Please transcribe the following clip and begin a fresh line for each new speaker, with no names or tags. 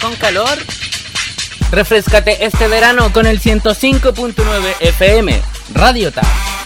¿Con calor? Refrescate este verano con el 105.9 FM Radio Tap.